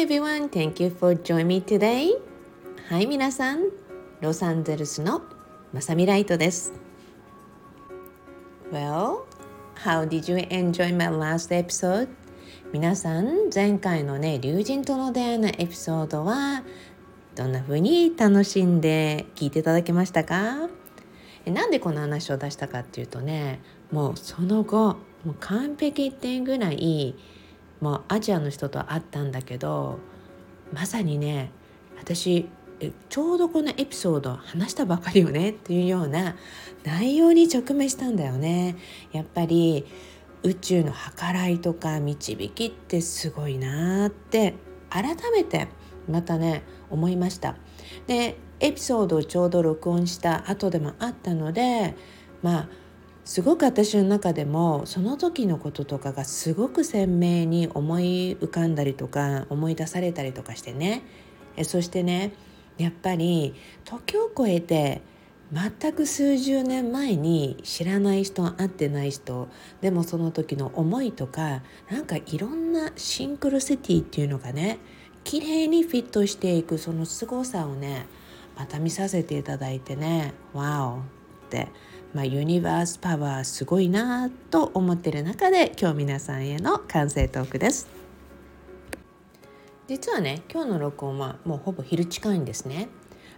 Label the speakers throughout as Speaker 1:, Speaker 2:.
Speaker 1: everyone, thank you for joining me today. はい、皆さん、ロサンゼルスのまさみライトです。Well, how did you enjoy my last episode? 皆さん、前回のね、竜神との出会いのエピソードはどんな風に楽しんで聞いていただけましたか？なんでこの話を出したかっていうとねもうその後もう完璧一点ぐらいもうアジアの人と会ったんだけどまさにね私ちょうどこのエピソード話したばかりよねっていうような内容に直面したんだよね。やっぱり宇宙の計らいとか導きってすごいなって改めてまたね思いました。でエピソードをちょうど録音した後でもあったのでまあすごく私の中でもその時のこととかがすごく鮮明に思い浮かんだりとか思い出されたりとかしてねえそしてねやっぱり時を超えて全く数十年前に知らない人会ってない人でもその時の思いとかなんかいろんなシンクロシティっていうのがね綺麗にフィットしていくその凄さをねまた見させていただいてね「ワオ!」って、まあ、ユニバースパワーすごいなと思ってる中で今日皆さんへの完成トークです。実はね今日の録音はもうほぼ昼近いんですね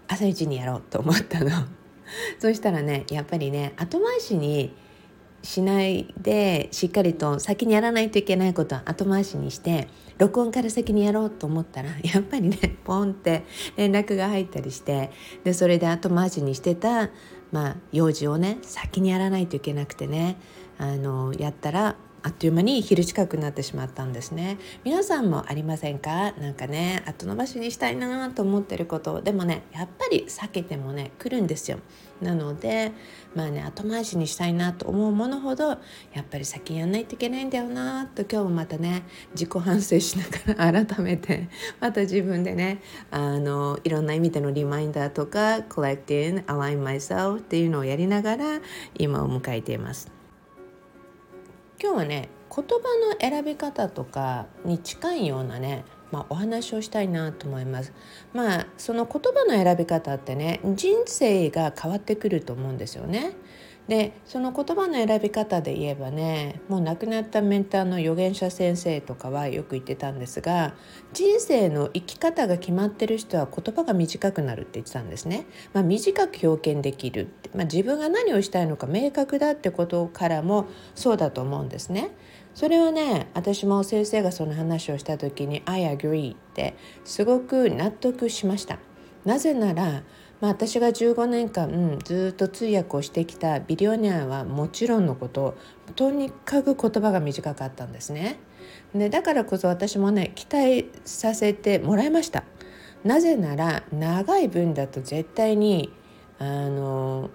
Speaker 1: 朝一にやろうと思ったの そしたらねやっぱりね後回しにしないでしっかりと先にやらないといけないことは後回しにして録音から先にやろうと思ったらやっぱりねポンって連絡が入ったりしてでそれで後回しにしてた、まあ、用事をね先にやらないといけなくてねあのやったらあっという間に昼近くなってしまったんですね。皆さんもありませんか？何かね後延ばしにしたいなと思ってること。でもねやっぱり避けてもね来るんですよ。なのでまあね後回しにしたいなと思うものほどやっぱり先やんないといけないんだよなと今日もまたね自己反省しながら改めて また自分でねあのいろんな意味でのリマインダーとか collecting align myself っていうのをやりながら今を迎えています。今日はね言葉の選び方とかに近いようなねまあ、お話をしたいなと思います。まあその言葉の選び方ってね人生が変わってくると思うんですよね。でその言葉の選び方で言えばねもう亡くなったメンターの預言者先生とかはよく言ってたんですが人生の生き方が決まってる人は言葉が短くなるって言ってたんですね。まあ、短く表現できるって、まあ、自分が何をしたいのか明確だってことからもそうだと思うんですね。それはね私も先生がその話をした時に「I agree」ってすごく納得しました。なぜならまあ、私が15年間、うん、ずっと通訳をしてきたビリオニアはもちろんのこととにかく言葉が短かったんですね。でだからこそ私もね期待させてもらいました。なぜなら長い分だと絶対にあの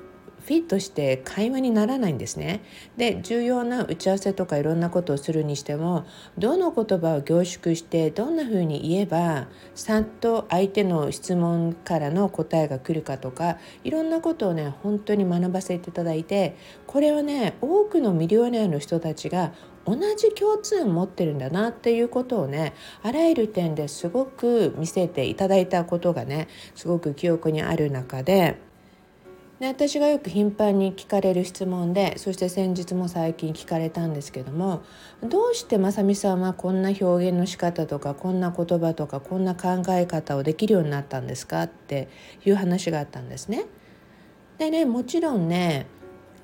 Speaker 1: フィットして会話にならないんですね。で重要な打ち合わせとかいろんなことをするにしてもどの言葉を凝縮してどんな風に言えばさっと相手の質問からの答えが来るかとかいろんなことをね本当に学ばせていただいてこれはね多くのミリオネアの人たちが同じ共通を持ってるんだなっていうことをねあらゆる点ですごく見せていただいたことがねすごく記憶にある中でで私がよく頻繁に聞かれる質問でそして先日も最近聞かれたんですけどもどうしてまさみさんはこんな表現の仕方とかこんな言葉とかこんな考え方をできるようになったんですかっていう話があったんですね。でねもちろんね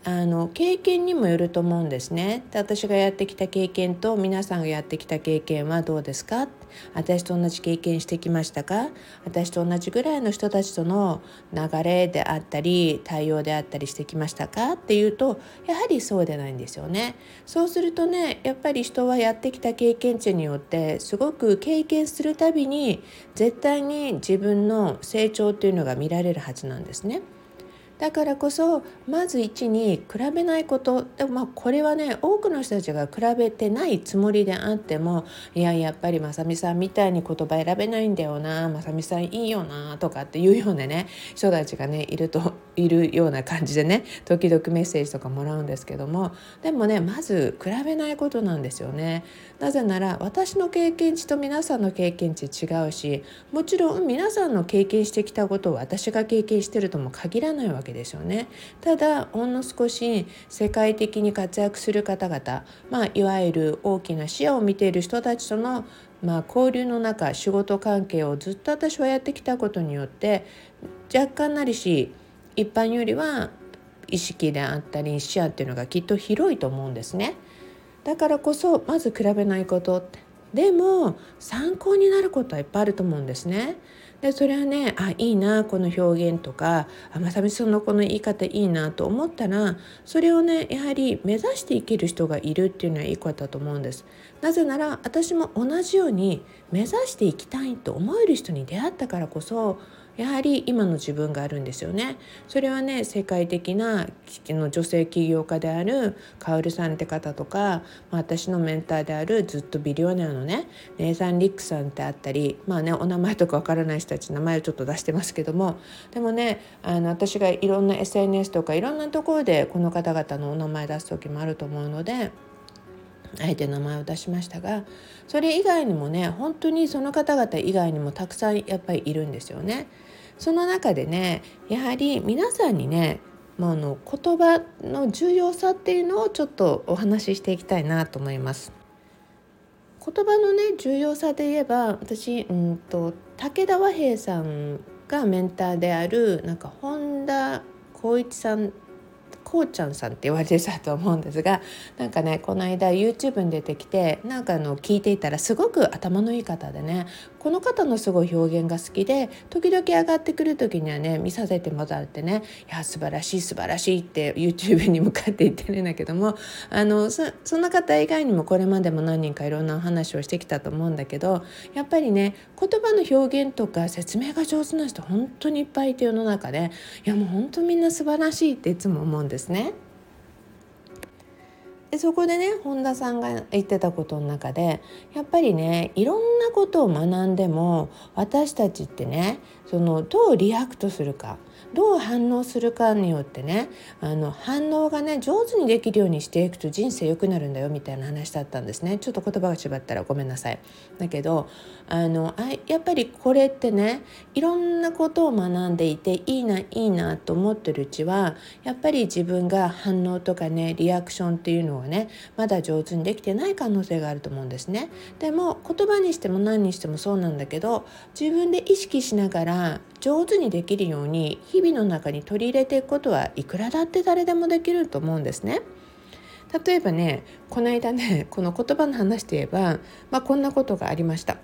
Speaker 1: あの経験にもよると思うんですね。で私がやってきた経験と皆さんがやってきた経験はどうですか？私と同じ経験してきましたか？私と同じぐらいの人たちとの流れであったり対応であったりしてきましたか？っていうとやはりそうでないんですよね。そうするとねやっぱり人はやってきた経験値によってすごく経験するたびに絶対に自分の成長っていうのが見られるはずなんですね。だからこそまず1に比べないこと。でもまあこれはね多くの人たちが比べてないつもりであってもいややっぱりまさみさんみたいに言葉選べないんだよなまさみさんいいよなとかっていうようなね人たちがねいるといるような感じでね時々メッセージとかもらうんですけどもでもねまず比べないことなんですよね。なぜなら私の経験値と皆さんの経験値違うしもちろん皆さんの経験してきたことを私が経験してるとも限らないわけですよね。ただほんの少し世界的に活躍する方々、まあ、いわゆる大きな視野を見ている人たちとのまあ、交流の中仕事関係をずっと私はやってきたことによって若干なりし一般よりは意識であったり視野っていうのがきっと広いと思うんですね。だからこそまず比べないことってでも参考になることはいっぱいあると思うんですね。でそれはねあいいなこの表現とかあまさみさんのこの言い方いいなと思ったらそれをねやはり目指していける人がいるっていうのはいいことだと思うんです。なぜなら私も同じように目指していきたいと思える人に出会ったからこそやはり今の自分があるんですよね。それはね世界的なの女性起業家であるカオルさんって方とか私のメンターであるずっとビリオネアのねネイサン・リックさんってあったりまあねお名前とかわからない人たち名前をちょっと出してますけどもでもねあの私がいろんな SNS とかいろんなところでこの方々のお名前出す時もあると思うので。あえて名前を出しましたがそれ以外にもね本当にその方々以外にもたくさんやっぱりいるんですよね。その中でねやはり皆さんにねまあ、あの言葉の重要さっていうのをちょっとお話ししていきたいなと思います。言葉のね重要さで言えば私うんと武田和平さんがメンターであるなんか本田光一さんこうちゃんさんって言われてたと思うんですが なんかねこの間 YouTube に出てきてなんかあの聞いていたらすごく頭のいい方でねこの方のすごい表現が好きで時々上がってくる時にはね見させてもらってね「いや素晴らしい素晴らしい」って YouTube に向かって言ってるんだけどもあのそその方以外にもこれまでも何人かいろんな話をしてきたと思うんだけどやっぱりね言葉の表現とか説明が上手な人本当にいっぱいいて世の中で。いやもう本当みんな素晴らしいっていつも思うんです。ね。でそこでね本田さんが言ってたことの中でやっぱりねいろんなことを学んでも私たちってねそのどう react するかどう反応するかによってねあの反応がね上手にできるようにしていくと人生良くなるんだよみたいな話だったんですね。ちょっと言葉が違ったらごめんなさい。だけどあのあやっぱりこれってねいろんなことを学んでいていいないいなと思ってるうちはやっぱり自分が反応とかねリアクションっていうのをねまだ上手にできてない可能性があると思うんですね。でも言葉にしても何にしてもそうなんだけど自分で意識しながら上手にできるように日々の中に取り入れていくことはいくらだって誰でもできると思うんですね。例えばねこの間ねこの言葉の話で言えば、まあ、こんなことがありました。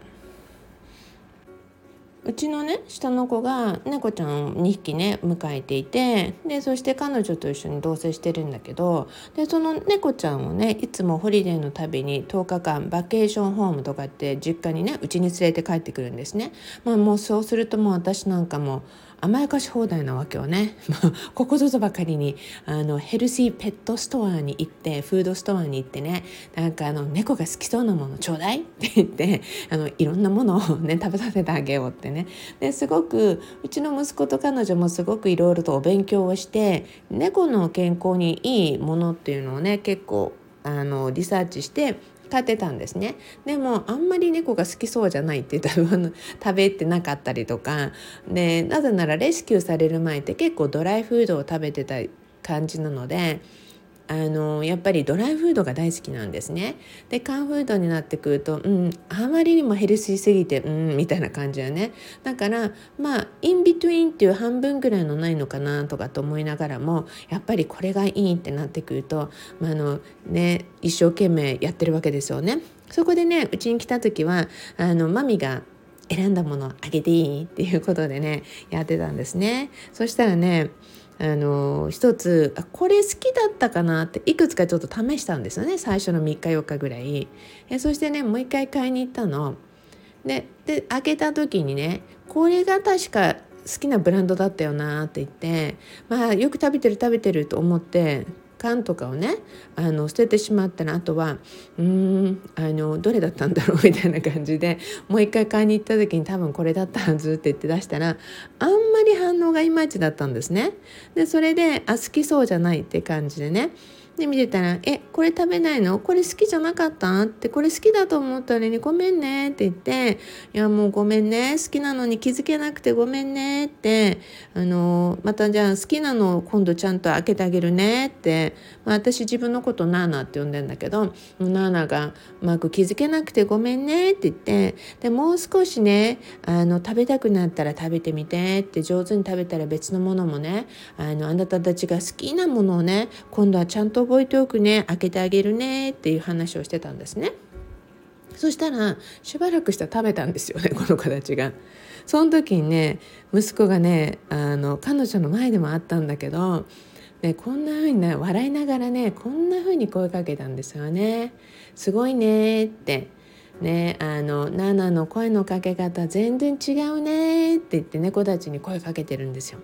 Speaker 1: うちのね下の子が猫ちゃんを2匹ね迎えていてでそして彼女と一緒に同棲してるんだけどでその猫ちゃんをねいつもホリデーのたびに10日間バケーションホームとかって実家にねうちに連れて帰ってくるんですね。まあ、もうそうするともう私なんかも甘やかし放題なわけよね。ここぞとばかりにあのヘルシーペットストアに行ってフードストアに行ってねなんかあの猫が好きそうなものちょうだいって 言ってあのいろんなものをね食べさせてあげようってねですごくうちの息子と彼女もすごくいろいろとお勉強をして猫の健康にいいものっていうのをね結構あのリサーチして飼ってたんですね。でもあんまり猫が好きそうじゃないって言ったら 食べてなかったりとか。でなぜならレスキューされる前って結構ドライフードを食べてた感じなのであのやっぱりドライフードが大好きなんですね。で缶フードになってくると、うん、あまりにもヘルシーすぎてうんみたいな感じよね。だからまあインビトゥインっていう半分ぐらいのないのかなとかと思いながらもやっぱりこれがいいってなってくると、まあ、あのね一生懸命やってるわけですよね。そこでねうちに来た時はあのマミが選んだものあげていいっていうことでねやってたんですね。そしたらねあの一つあこれ好きだったかなっていくつかちょっと試したんですよね。最初の3日4日ぐらい。えそしてねもう一回買いに行ったの。でで開けた時にねこれが確か好きなブランドだったよなって言ってまあよく食べてる食べてると思って缶とかをねあの捨ててしまったらあとはうーんあのどれだったんだろうみたいな感じでもう一回買いに行った時に多分これだったはずって言って出したらあんまり反応がいまいちだったんですね。でそれであ好きそうじゃないって感じでねで見てたら「えこれ食べないの？これ好きじゃなかった?」って「これ好きだと思ったのにごめんね」って言って「いやもうごめんね好きなのに気づけなくてごめんね」ってあのまたじゃあ好きなのを今度ちゃんと開けてあげるねって、まあ、私自分のことナーナって呼んでんだけどナーナがうまく気づけなくてごめんねって言ってでもう少しねあの食べたくなったら食べてみてって上手に食べたら別のものもねあのあなたたちが好きなものをね今度はちゃんと覚えておくね開けてあげるねっていう話をしてたんですね。そしたらしばらくしたら食べたんですよね この子たちが。その時にね息子がねあの彼女の前でもあったんだけど、ね、こんな風にね笑いながらねこんな風に声かけたんですよね。すごいねってねあの「ナナの声のかけ方全然違うね」って言って猫たちに声かけてるんですよ。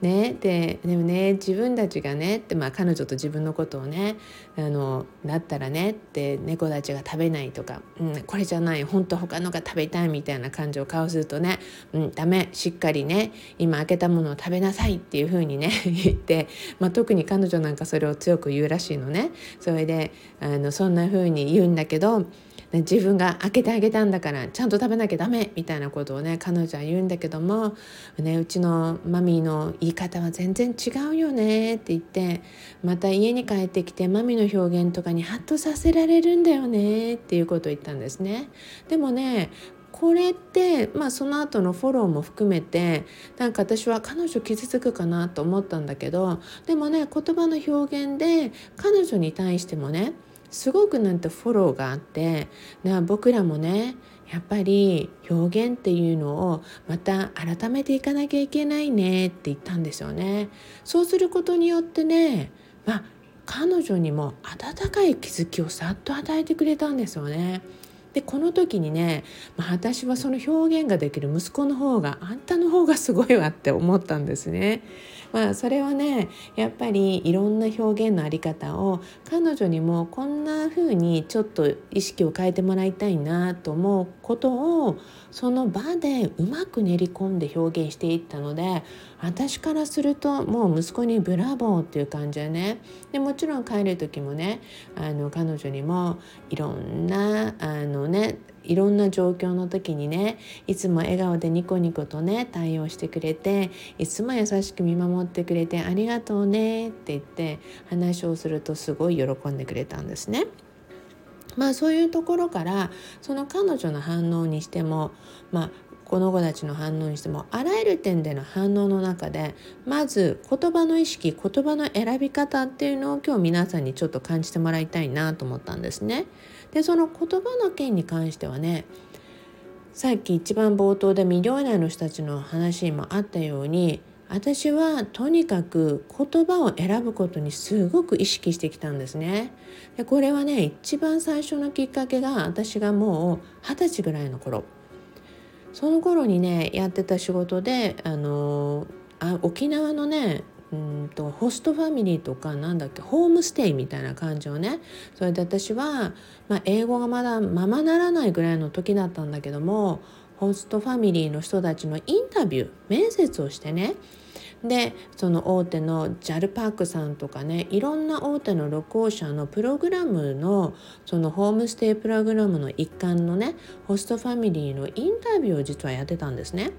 Speaker 1: ね、ででもね自分たちがねって、まあ、彼女と自分のことをねあのだったらねって猫たちが食べないとか、うん、これじゃない本当他のが食べたいみたいな感情を顔するとね、うん、ダメしっかりね今開けたものを食べなさいっていうふうにね 言って、まあ、特に彼女なんかそれを強く言うらしいのね。それであのそんなふうに言うんだけど自分が開けてあげたんだからちゃんと食べなきゃダメみたいなことをね彼女は言うんだけども、ね、うちのマミーの言い方は全然違うよねって言ってまた家に帰ってきてマミーの表現とかにハッとさせられるんだよねっていうことを言ったんですね。でもねこれって、まあ、その後のフォローも含めてなんか私は彼女傷つくかなと思ったんだけどでもね言葉の表現で彼女に対してもねすごくなんてフォローがあって僕らもねやっぱり表現っていうのをまた改めていかなきゃいけないねって言ったんですよね。そうすることによってね、まあ、彼女にも温かい気づきをさっと与えてくれたんですよね。でこの時にね、まあ、私はその表現ができる息子の方があんたの方がすごいわって思ったんですね。まあそれはねやっぱりいろんな表現のあり方を彼女にもこんな風にちょっと意識を変えてもらいたいなと思うことをその場でうまく練り込んで表現していったので私からするともう息子にブラボーっていう感じでねでもちろん帰る時もねあの彼女にもいろんなあのねいろんな状況の時にねいつも笑顔でニコニコとね対応してくれていつも優しく見守ってくれてありがとうねって言って話をするとすごい喜んでくれたんですね。まあそういうところからその彼女の反応にしてもまあこの子たちの反応にしてもあらゆる点での反応の中でまず言葉の意識言葉の選び方っていうのを今日皆さんにちょっと感じてもらいたいなと思ったんですね。でその言葉の件に関してはねさっき一番冒頭でミリオネアの人たちの話もあったように私はとにかく言葉を選ぶことにすごく意識してきたんですね。でこれはね一番最初のきっかけが私がもう二十歳ぐらいの頃その頃にねやってた仕事であのあ沖縄のねうんとホストファミリーとかなんだっけホームステイみたいな感じをねそれで私は、まあ、英語がまだままならないぐらいの時だったんだけどもホストファミリーの人たちのインタビュー面接をしてねでその大手の JAL パークさんとかねいろんな大手の旅行者のプログラムのそのホームステイプログラムの一環のねホストファミリーのインタビューを実はやってたんですね。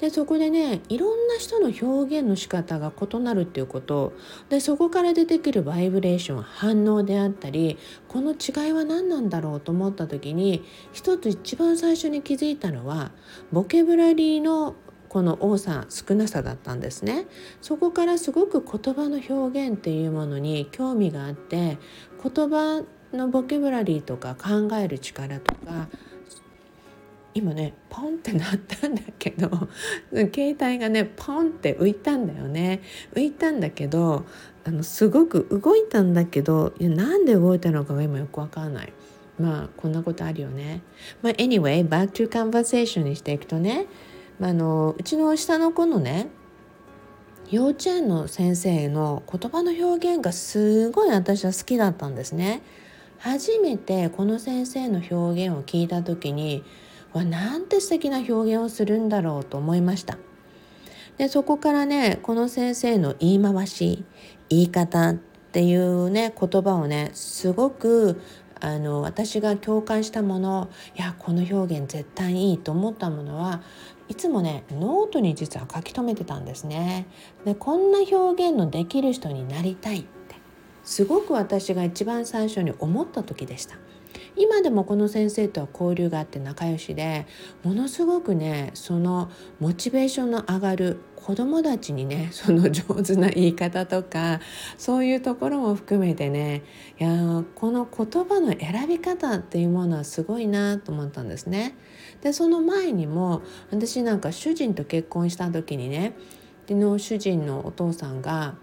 Speaker 1: でそこでねいろんな人の表現の仕方が異なるっていうことでそこから出てくるバイブレーション反応であったりこの違いは何なんだろうと思った時に一つ一番最初に気づいたのはボケブラリーのこの多さ少なさだったんですね。そこからすごく言葉の表現っていうものに興味があって言葉のボキャブラリーとか考える力とか今ねポンってなったんだけど 携帯がねポンって浮いたんだよね。浮いたんだけどあのすごく動いたんだけどいやなんで動いたのかが今よくわからない。まあこんなことあるよね。まあ anyway back to conversation にしていくとねまあ、のうちの下の子のね幼稚園の先生の言葉の表現がすごい私は好きだったんですね。初めてこの先生の表現を聞いた時にわなんて素敵な表現をするんだろうと思いました。でそこからねこの先生の言い回し言い方っていうね言葉をねすごくあの私が共感したものいやこの表現絶対いいと思ったものはいつもねノートに実は書き留めてたんですね。でこんな表現のできる人になりたいってすごく私が一番最初に思った時でした。今でもこの先生とは交流があって仲良しでものすごくねそのモチベーションの上がる子供たちにね その上手な言い方とかそういうところも含めてねいやこの言葉の選び方っていうものはすごいなと思ったんですね。でその前にも私なんか主人と結婚した時にねの主人のお父さんが、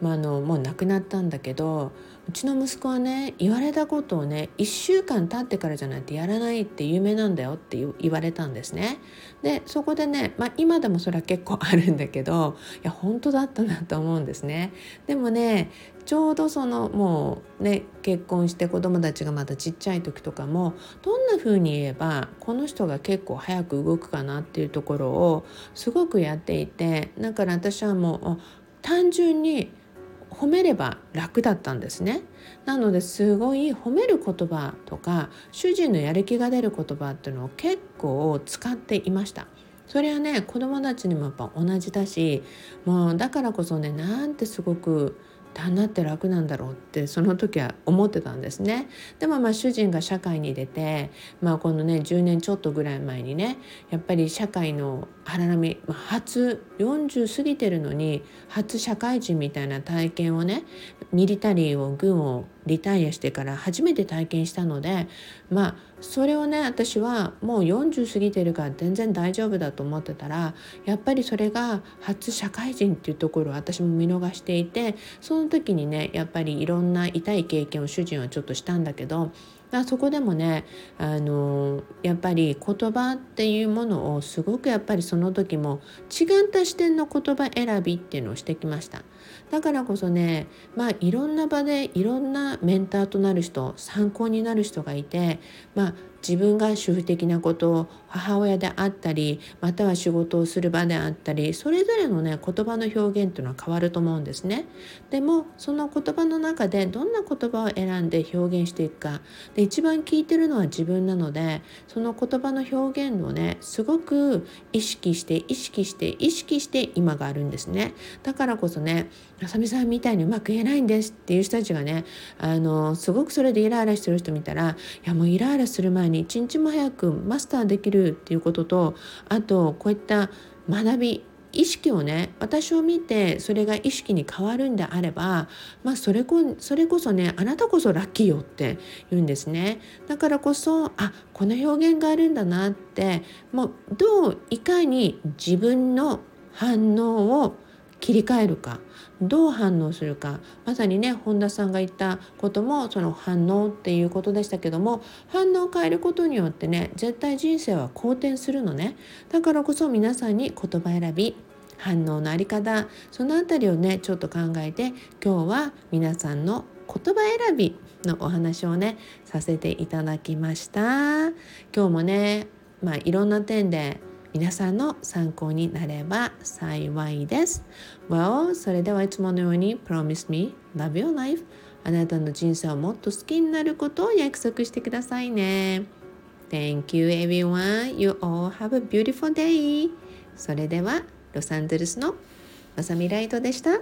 Speaker 1: ま、あのもう亡くなったんだけどうちの息子はね言われたことをね1週間経ってからじゃないとやらないって有名なんだよって言われたんですね。でそこでね、まあ、今でもそれは結構あるんだけどいや本当だったなと思うんですね。でもねちょうどそのもうね結婚して子供たちがまだちっちゃい時とかもどんな風に言えばこの人が結構早く動くかなっていうところをすごくやっていてだから私はもう単純に褒めれば楽だったんですね。なのですごい褒める言葉とか主人のやる気が出る言葉っていうのを結構使っていました。それはね子供たちにもやっぱ同じだしもうだからこそねなんてすごく旦那って楽なんだろうってその時は思ってたんですね。でもまあ主人が社会に出て、まあ、このね10年ちょっとぐらい前にねやっぱり社会の荒波初40過ぎてるのに初社会人みたいな体験をねミリタリーを軍をリタイアしてから初めて体験したのでまあそれをね私はもう40過ぎてるから全然大丈夫だと思ってたらやっぱりそれが初社会人っていうところを私も見逃していてその時にねやっぱりいろんな痛い経験を主人はちょっとしたんだけどだそこでもねあのやっぱり言葉っていうものをすごくやっぱりその時も違った視点の言葉選びっていうのをしてきました。だからこそねまあいろんな場でいろんなメンターとなる人参考になる人がいてまあ自分が主婦的なことを母親であったりまたは仕事をする場であったりそれぞれのね言葉の表現っていうのは変わると思うんですね。でもその言葉の中でどんな言葉を選んで表現していくかで一番聞いてるのは自分なのでその言葉の表現をねすごく意識して意識して意識して今があるんですね。だからこそねあさみさんみたいにうまく言えないんですっていう人たちがねあのすごくそれでイライラしてる人見たらいやもうイライラする前に一日も早くマスターできるっていうこととあとこういった学び意識をね私を見てそれが意識に変わるんであれば、まあ、それこそれこそねあなたこそラッキーよって言うんですね。だからこそあこの表現があるんだなってもうどういかに自分の反応を切り替えるかどう反応するか。まさにね本田さんが言ったこともその反応っていうことでしたけども反応を変えることによってね絶対人生は好転するのね。だからこそ皆さんに言葉選び反応のあり方そのあたりをねちょっと考えて今日は皆さんの言葉選びのお話をねさせていただきました。今日もねまあいろんな点で皆さんの参考になれば幸いです。Well, それではいつものように Promise me, love your life あなたの人生をもっと好きになることを約束してくださいね。Thank you everyone. You all have a beautiful day. それではロサンゼルスのまさみライトでした。